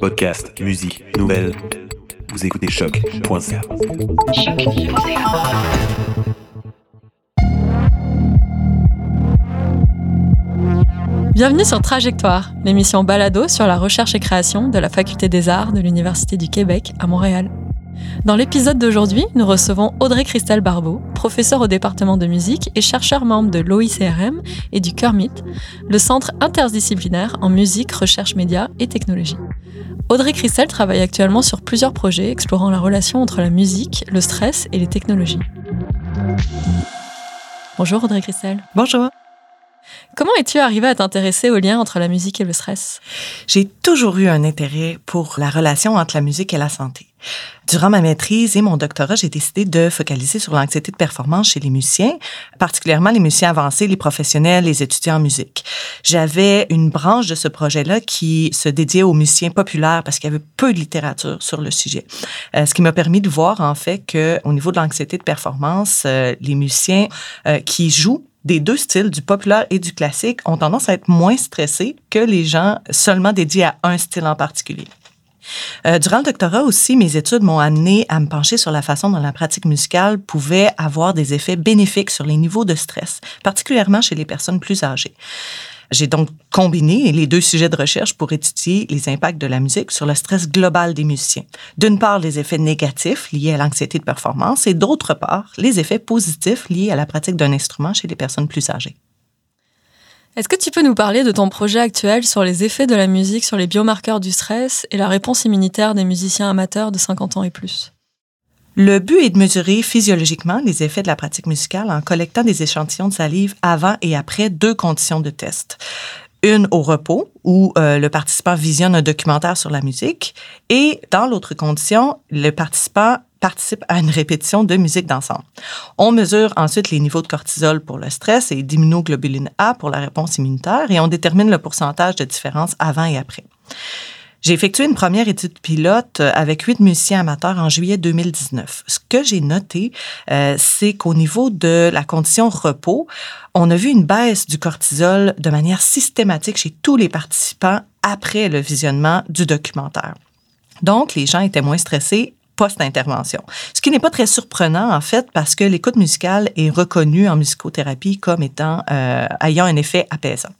Podcast, musique, nouvelles. Vous écoutez choc.ca. Bienvenue sur Trajectoire, l'émission balado sur la recherche et création de la Faculté des Arts de l'Université du Québec à Montréal. Dans l'épisode d'aujourd'hui, nous recevons Audrey Christelle Barbeau, professeure au département de musique et chercheur membre de l'OICRM et du CURMIT, le centre interdisciplinaire en musique, recherche médias et technologie. Audrey Christelle travaille actuellement sur plusieurs projets explorant la relation entre la musique, le stress et les technologies. Bonjour Audrey Christelle. Bonjour. Comment es-tu arrivée à t'intéresser au lien entre la musique et le stress? J'ai toujours eu un intérêt pour la relation entre la musique et la santé. Durant ma maîtrise et mon doctorat, j'ai décidé de focaliser sur l'anxiété de performance chez les musiciens, particulièrement les musiciens avancés, les professionnels, les étudiants en musique. J'avais une branche de ce projet-là qui se dédiait aux musiciens populaires parce qu'il y avait peu de littérature sur le sujet. Euh, ce qui m'a permis de voir en fait que au niveau de l'anxiété de performance, euh, les musiciens euh, qui jouent des deux styles, du populaire et du classique, ont tendance à être moins stressés que les gens seulement dédiés à un style en particulier. Euh, durant le doctorat aussi, mes études m'ont amené à me pencher sur la façon dont la pratique musicale pouvait avoir des effets bénéfiques sur les niveaux de stress, particulièrement chez les personnes plus âgées. J'ai donc combiné les deux sujets de recherche pour étudier les impacts de la musique sur le stress global des musiciens. D'une part, les effets négatifs liés à l'anxiété de performance et d'autre part, les effets positifs liés à la pratique d'un instrument chez les personnes plus âgées. Est-ce que tu peux nous parler de ton projet actuel sur les effets de la musique sur les biomarqueurs du stress et la réponse immunitaire des musiciens amateurs de 50 ans et plus? Le but est de mesurer physiologiquement les effets de la pratique musicale en collectant des échantillons de salive avant et après deux conditions de test. Une au repos, où euh, le participant visionne un documentaire sur la musique, et dans l'autre condition, le participant participe à une répétition de musique d'ensemble. On mesure ensuite les niveaux de cortisol pour le stress et d'immunoglobuline A pour la réponse immunitaire et on détermine le pourcentage de différence avant et après. J'ai effectué une première étude pilote euh, avec huit musiciens amateurs en juillet 2019. Ce que j'ai noté, euh, c'est qu'au niveau de la condition repos, on a vu une baisse du cortisol de manière systématique chez tous les participants après le visionnement du documentaire. Donc, les gens étaient moins stressés post-intervention. Ce qui n'est pas très surprenant, en fait, parce que l'écoute musicale est reconnue en musicothérapie comme étant, euh, ayant un effet apaisant.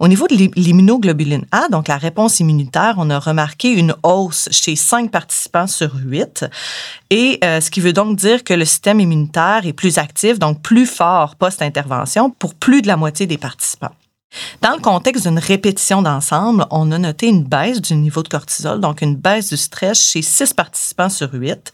Au niveau de l'immunoglobuline A, donc la réponse immunitaire, on a remarqué une hausse chez 5 participants sur 8. Et euh, ce qui veut donc dire que le système immunitaire est plus actif, donc plus fort post-intervention pour plus de la moitié des participants. Dans le contexte d'une répétition d'ensemble, on a noté une baisse du niveau de cortisol, donc une baisse du stress chez six participants sur huit.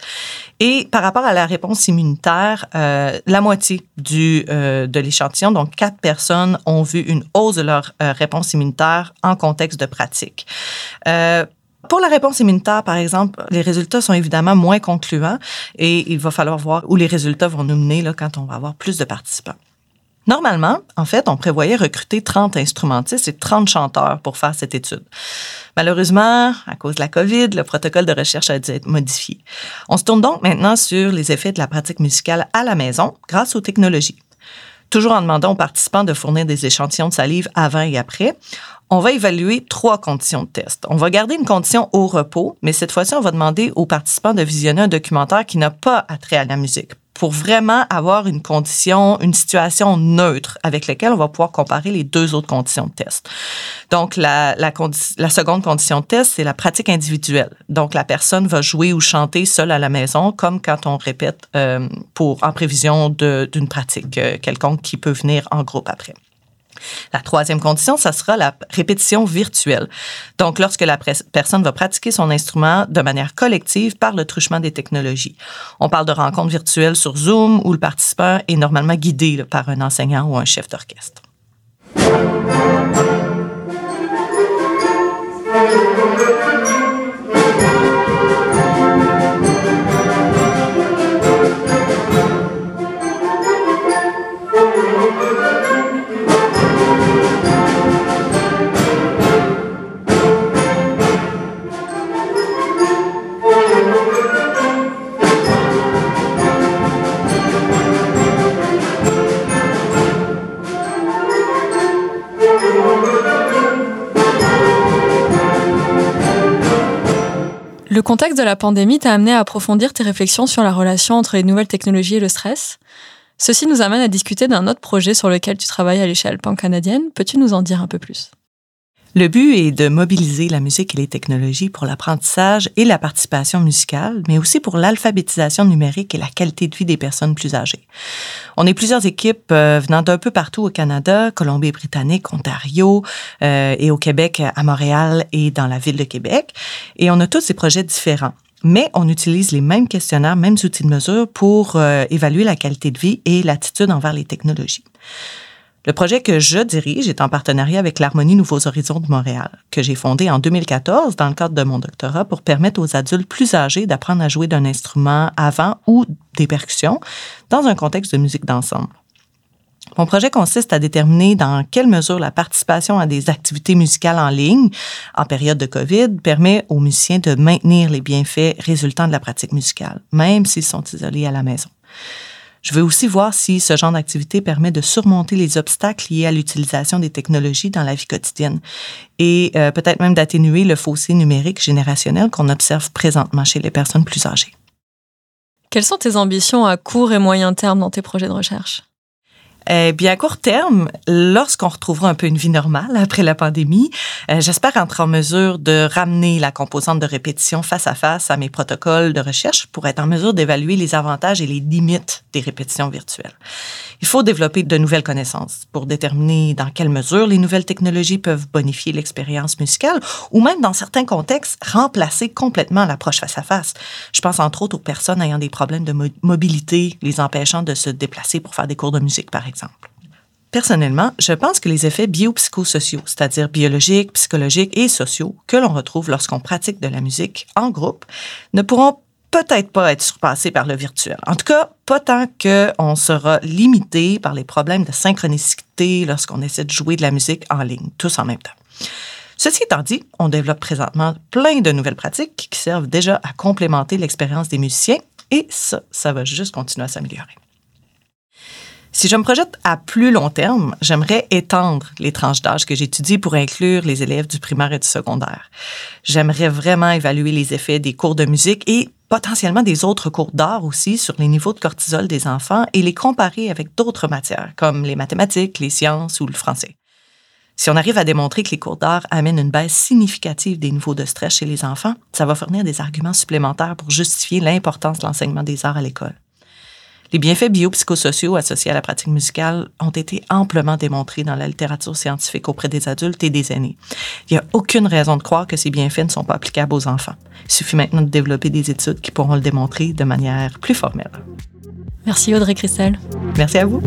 Et par rapport à la réponse immunitaire, euh, la moitié du, euh, de l'échantillon, donc quatre personnes, ont vu une hausse de leur euh, réponse immunitaire en contexte de pratique. Pour la réponse immunitaire, par exemple, les résultats sont évidemment moins concluants et il va falloir voir où les résultats vont nous mener là, quand on va avoir plus de participants. Normalement, en fait, on prévoyait recruter 30 instrumentistes et 30 chanteurs pour faire cette étude. Malheureusement, à cause de la COVID, le protocole de recherche a dû être modifié. On se tourne donc maintenant sur les effets de la pratique musicale à la maison grâce aux technologies. Toujours en demandant aux participants de fournir des échantillons de salive avant et après, on va évaluer trois conditions de test. On va garder une condition au repos, mais cette fois-ci, on va demander aux participants de visionner un documentaire qui n'a pas attrait à la musique pour vraiment avoir une condition, une situation neutre avec laquelle on va pouvoir comparer les deux autres conditions de test. Donc, la, la, la seconde condition de test, c'est la pratique individuelle. Donc, la personne va jouer ou chanter seule à la maison, comme quand on répète euh, pour en prévision d'une pratique euh, quelconque qui peut venir en groupe après. La troisième condition, ça sera la répétition virtuelle. Donc, lorsque la personne va pratiquer son instrument de manière collective par le truchement des technologies. On parle de rencontres virtuelles sur Zoom où le participant est normalement guidé par un enseignant ou un chef d'orchestre. Le contexte de la pandémie t'a amené à approfondir tes réflexions sur la relation entre les nouvelles technologies et le stress. Ceci nous amène à discuter d'un autre projet sur lequel tu travailles à l'échelle pan-canadienne. Peux-tu nous en dire un peu plus? Le but est de mobiliser la musique et les technologies pour l'apprentissage et la participation musicale, mais aussi pour l'alphabétisation numérique et la qualité de vie des personnes plus âgées. On est plusieurs équipes euh, venant d'un peu partout au Canada, Colombie-Britannique, Ontario euh, et au Québec, à Montréal et dans la ville de Québec. Et on a tous des projets différents. Mais on utilise les mêmes questionnaires, mêmes outils de mesure pour euh, évaluer la qualité de vie et l'attitude envers les technologies. Le projet que je dirige est en partenariat avec l'Harmonie Nouveaux Horizons de Montréal, que j'ai fondé en 2014 dans le cadre de mon doctorat pour permettre aux adultes plus âgés d'apprendre à jouer d'un instrument avant ou des percussions dans un contexte de musique d'ensemble. Mon projet consiste à déterminer dans quelle mesure la participation à des activités musicales en ligne en période de COVID permet aux musiciens de maintenir les bienfaits résultant de la pratique musicale, même s'ils sont isolés à la maison. Je veux aussi voir si ce genre d'activité permet de surmonter les obstacles liés à l'utilisation des technologies dans la vie quotidienne et euh, peut-être même d'atténuer le fossé numérique générationnel qu'on observe présentement chez les personnes plus âgées. Quelles sont tes ambitions à court et moyen terme dans tes projets de recherche? Eh bien, à court terme, lorsqu'on retrouvera un peu une vie normale après la pandémie, euh, j'espère être en mesure de ramener la composante de répétition face à face à mes protocoles de recherche pour être en mesure d'évaluer les avantages et les limites des répétitions virtuelles. Il faut développer de nouvelles connaissances pour déterminer dans quelle mesure les nouvelles technologies peuvent bonifier l'expérience musicale ou même dans certains contextes remplacer complètement l'approche face à face. Je pense entre autres aux personnes ayant des problèmes de mobilité, les empêchant de se déplacer pour faire des cours de musique, par exemple Personnellement, je pense que les effets biopsychosociaux, c'est-à-dire biologiques, psychologiques et sociaux, que l'on retrouve lorsqu'on pratique de la musique en groupe, ne pourront peut-être pas être surpassés par le virtuel. En tout cas, pas tant qu'on sera limité par les problèmes de synchronicité lorsqu'on essaie de jouer de la musique en ligne, tous en même temps. Ceci étant dit, on développe présentement plein de nouvelles pratiques qui servent déjà à complémenter l'expérience des musiciens et ça, ça va juste continuer à s'améliorer. Si je me projette à plus long terme, j'aimerais étendre les tranches d'âge que j'étudie pour inclure les élèves du primaire et du secondaire. J'aimerais vraiment évaluer les effets des cours de musique et potentiellement des autres cours d'art aussi sur les niveaux de cortisol des enfants et les comparer avec d'autres matières comme les mathématiques, les sciences ou le français. Si on arrive à démontrer que les cours d'art amènent une baisse significative des niveaux de stress chez les enfants, ça va fournir des arguments supplémentaires pour justifier l'importance de l'enseignement des arts à l'école. Les bienfaits biopsychosociaux associés à la pratique musicale ont été amplement démontrés dans la littérature scientifique auprès des adultes et des aînés. Il n'y a aucune raison de croire que ces bienfaits ne sont pas applicables aux enfants. Il suffit maintenant de développer des études qui pourront le démontrer de manière plus formelle. Merci Audrey Christelle. Merci à vous.